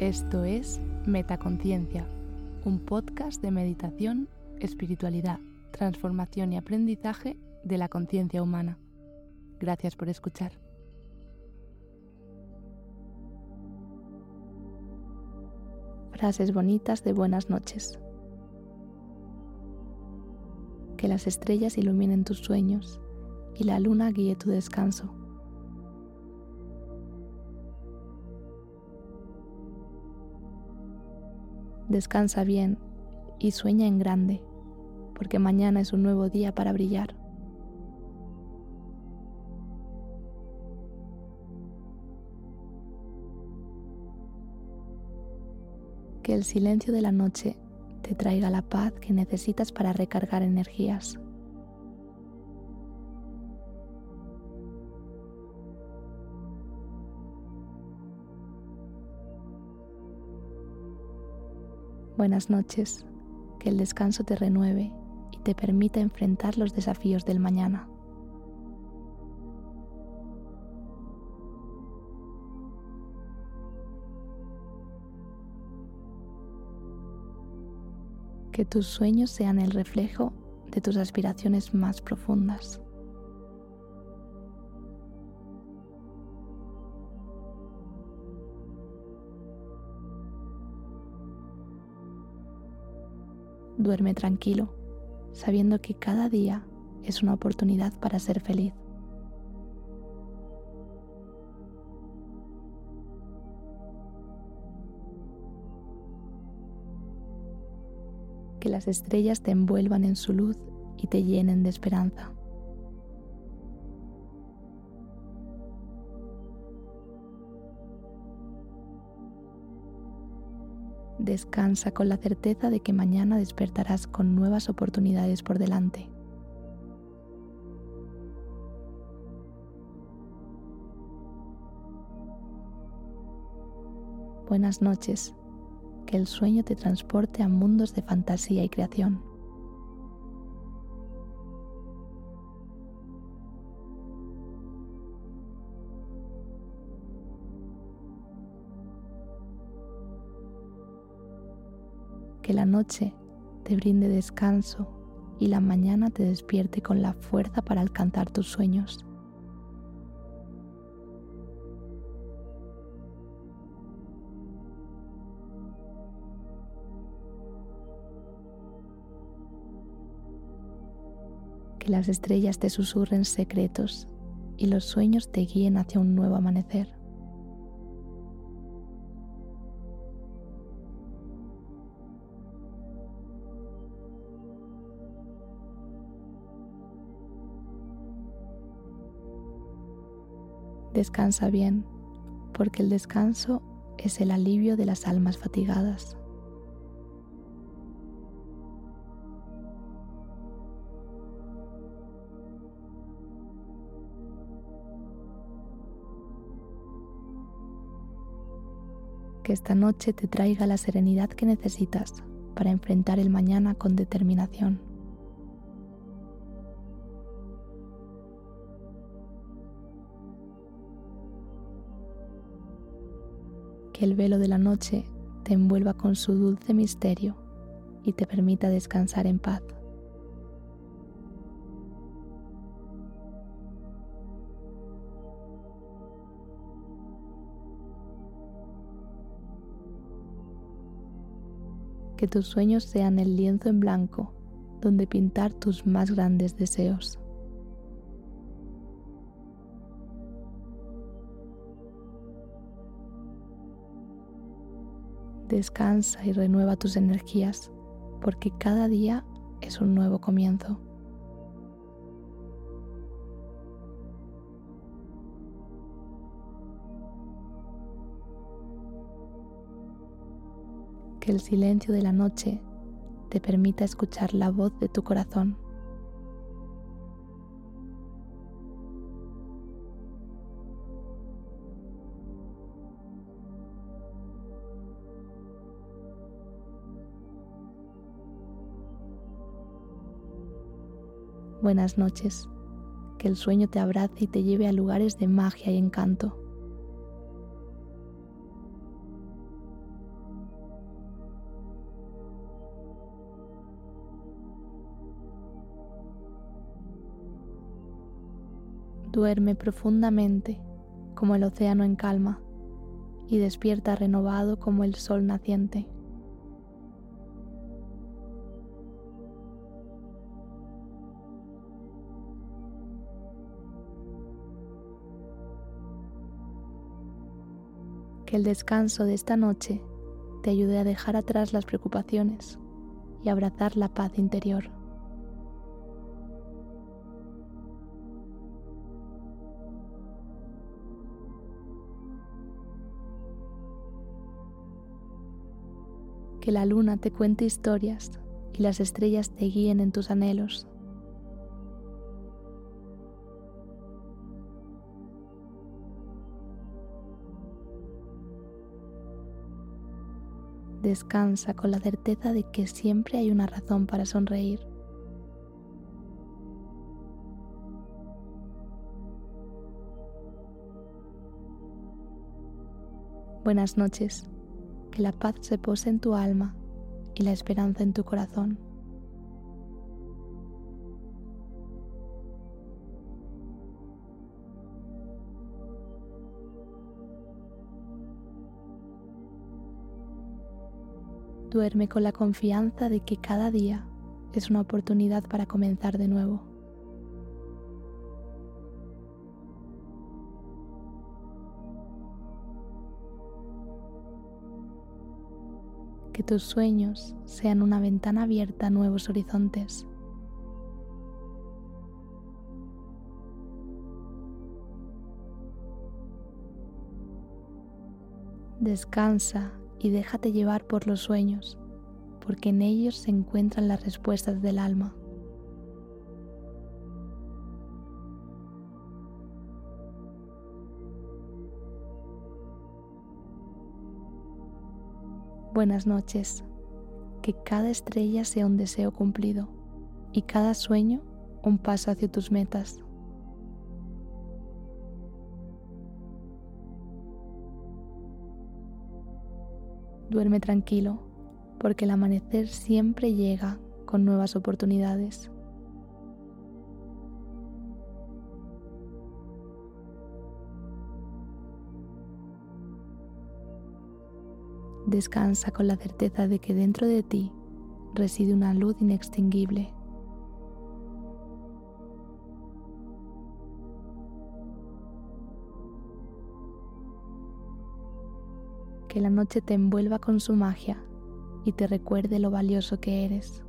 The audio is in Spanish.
Esto es Metaconciencia, un podcast de meditación, espiritualidad, transformación y aprendizaje de la conciencia humana. Gracias por escuchar. Frases bonitas de buenas noches. Que las estrellas iluminen tus sueños y la luna guíe tu descanso. Descansa bien y sueña en grande, porque mañana es un nuevo día para brillar. Que el silencio de la noche te traiga la paz que necesitas para recargar energías. Buenas noches, que el descanso te renueve y te permita enfrentar los desafíos del mañana. Que tus sueños sean el reflejo de tus aspiraciones más profundas. Duerme tranquilo, sabiendo que cada día es una oportunidad para ser feliz. Que las estrellas te envuelvan en su luz y te llenen de esperanza. Descansa con la certeza de que mañana despertarás con nuevas oportunidades por delante. Buenas noches, que el sueño te transporte a mundos de fantasía y creación. Que la noche te brinde descanso y la mañana te despierte con la fuerza para alcanzar tus sueños. Que las estrellas te susurren secretos y los sueños te guíen hacia un nuevo amanecer. Descansa bien, porque el descanso es el alivio de las almas fatigadas. Que esta noche te traiga la serenidad que necesitas para enfrentar el mañana con determinación. Que el velo de la noche te envuelva con su dulce misterio y te permita descansar en paz. Que tus sueños sean el lienzo en blanco donde pintar tus más grandes deseos. Descansa y renueva tus energías porque cada día es un nuevo comienzo. Que el silencio de la noche te permita escuchar la voz de tu corazón. Buenas noches. Que el sueño te abrace y te lleve a lugares de magia y encanto. Duerme profundamente como el océano en calma y despierta renovado como el sol naciente. Que el descanso de esta noche te ayude a dejar atrás las preocupaciones y abrazar la paz interior. que la luna te cuente historias y las estrellas te guíen en tus anhelos. Descansa con la certeza de que siempre hay una razón para sonreír. Buenas noches que la paz se pose en tu alma y la esperanza en tu corazón. Duerme con la confianza de que cada día es una oportunidad para comenzar de nuevo. que tus sueños sean una ventana abierta a nuevos horizontes. Descansa y déjate llevar por los sueños, porque en ellos se encuentran las respuestas del alma. Buenas noches. Que cada estrella sea un deseo cumplido y cada sueño un paso hacia tus metas. Duerme tranquilo, porque el amanecer siempre llega con nuevas oportunidades. Descansa con la certeza de que dentro de ti reside una luz inextinguible. Que la noche te envuelva con su magia y te recuerde lo valioso que eres.